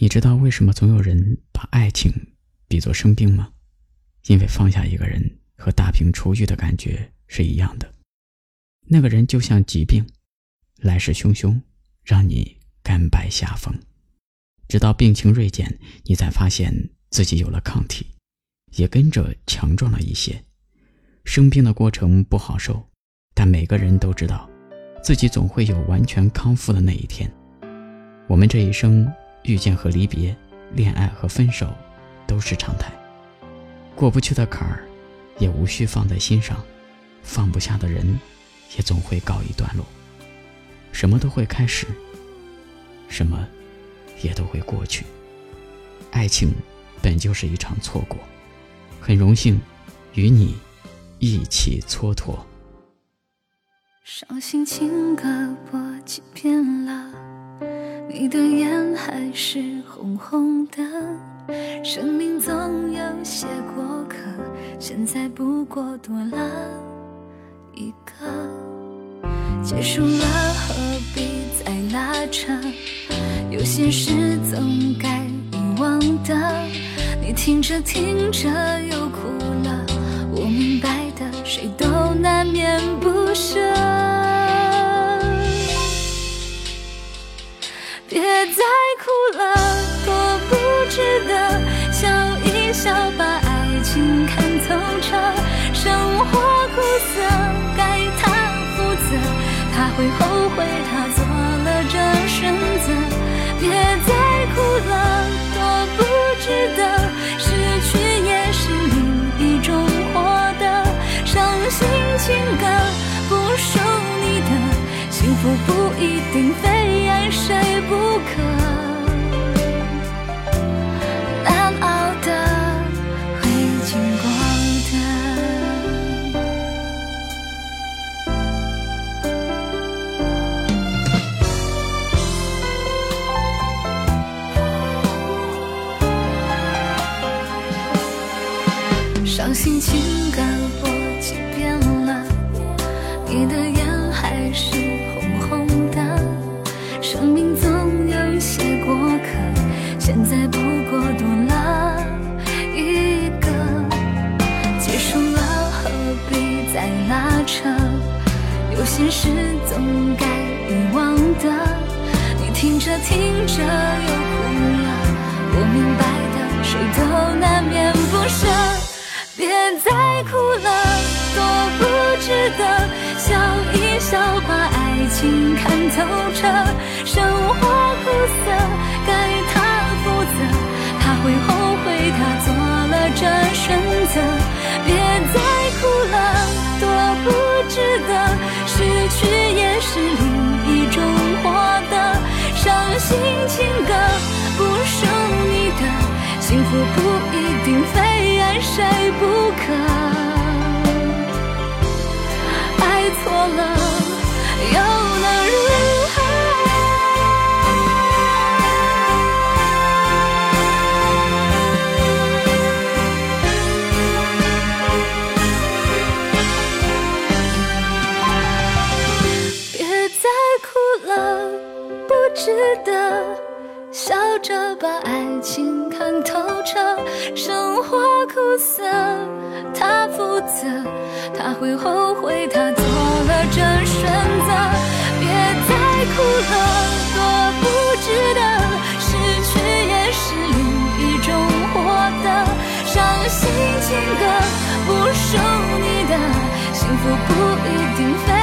你知道为什么总有人把爱情比作生病吗？因为放下一个人和大病初愈的感觉是一样的，那个人就像疾病，来势汹汹，让你甘拜下风，直到病情锐减，你才发现自己有了抗体，也跟着强壮了一些。生病的过程不好受，但每个人都知道，自己总会有完全康复的那一天。我们这一生遇见和离别，恋爱和分手，都是常态。过不去的坎儿，也无需放在心上；放不下的人，也总会告一段落。什么都会开始，什么也都会过去。爱情本就是一场错过，很荣幸与你一起蹉跎。伤心情歌播几遍了。你的眼还是红红的，生命总有些过客，现在不过多了一个。结束了何必再拉扯？有些事总该遗忘的。你听着听着又会后悔，他做了这选择。别再哭了，多不值得。失去也是另一种获得。伤心情歌不属你的，幸福不一定伤心情歌播几遍了，你的眼还是红红的。生命总有些过客，现在不过多了一个。结束了何必再拉扯？有些事总该遗忘的。你听着听着又哭了，我明白的，谁都难免不舍。别哭了，多不值得。笑一笑，把爱情看透彻。生活苦涩，该他负责。他会后悔，他做了这选择。别再哭了，多不值得。失去也是另一种获得。伤心情歌不属你的，幸福不一定把爱情看透彻，生活苦涩，他负责，他会后悔，他做了这选择。别再哭了，多不值得，失去也是另一种获得。伤心情歌不属你的，幸福不一定非。